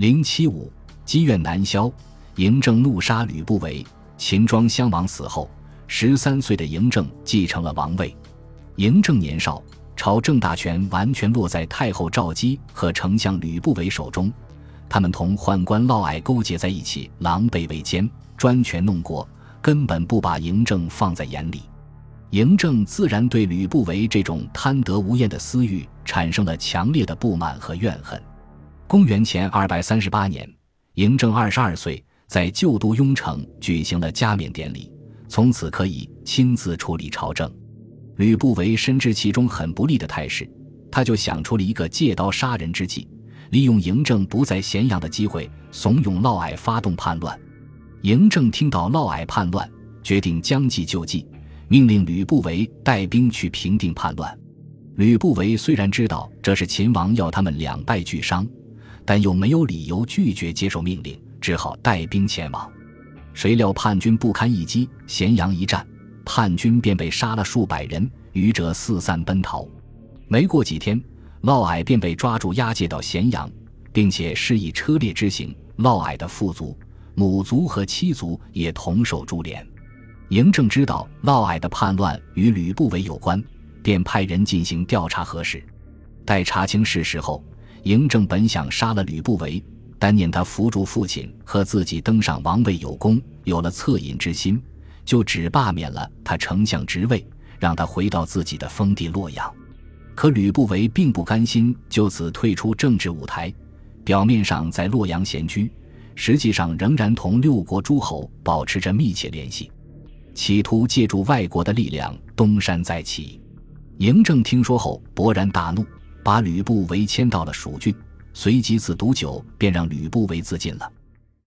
零七五，积怨难消，嬴政怒杀吕不韦。秦庄襄王死后，十三岁的嬴政继承了王位。嬴政年少，朝政大权完全落在太后赵姬和丞相吕不韦手中，他们同宦官嫪毐勾结在一起，狼狈为奸，专权弄国，根本不把嬴政放在眼里。嬴政自然对吕不韦这种贪得无厌的私欲产生了强烈的不满和怨恨。公元前二百三十八年，嬴政二十二岁，在旧都雍城举行了加冕典礼，从此可以亲自处理朝政。吕不韦深知其中很不利的态势，他就想出了一个借刀杀人之计，利用嬴政不在咸阳的机会，怂恿嫪毐发动叛乱。嬴政听到嫪毐叛乱，决定将计就计。命令吕不韦带兵去平定叛乱。吕不韦虽然知道这是秦王要他们两败俱伤，但又没有理由拒绝接受命令，只好带兵前往。谁料叛军不堪一击，咸阳一战，叛军便被杀了数百人，余者四散奔逃。没过几天，嫪毐便被抓住押解到咸阳，并且施以车裂之刑。嫪毐的父族、母族和妻族也同受株连。嬴政知道嫪毐的叛乱与吕不韦有关，便派人进行调查核实。待查清事实后，嬴政本想杀了吕不韦，但念他扶助父亲和自己登上王位有功，有了恻隐之心，就只罢免了他丞相职位，让他回到自己的封地洛阳。可吕不韦并不甘心就此退出政治舞台，表面上在洛阳闲居，实际上仍然同六国诸侯保持着密切联系。企图借助外国的力量东山再起。嬴政听说后勃然大怒，把吕布韦迁到了蜀郡，随即自毒酒，便让吕不韦自尽了。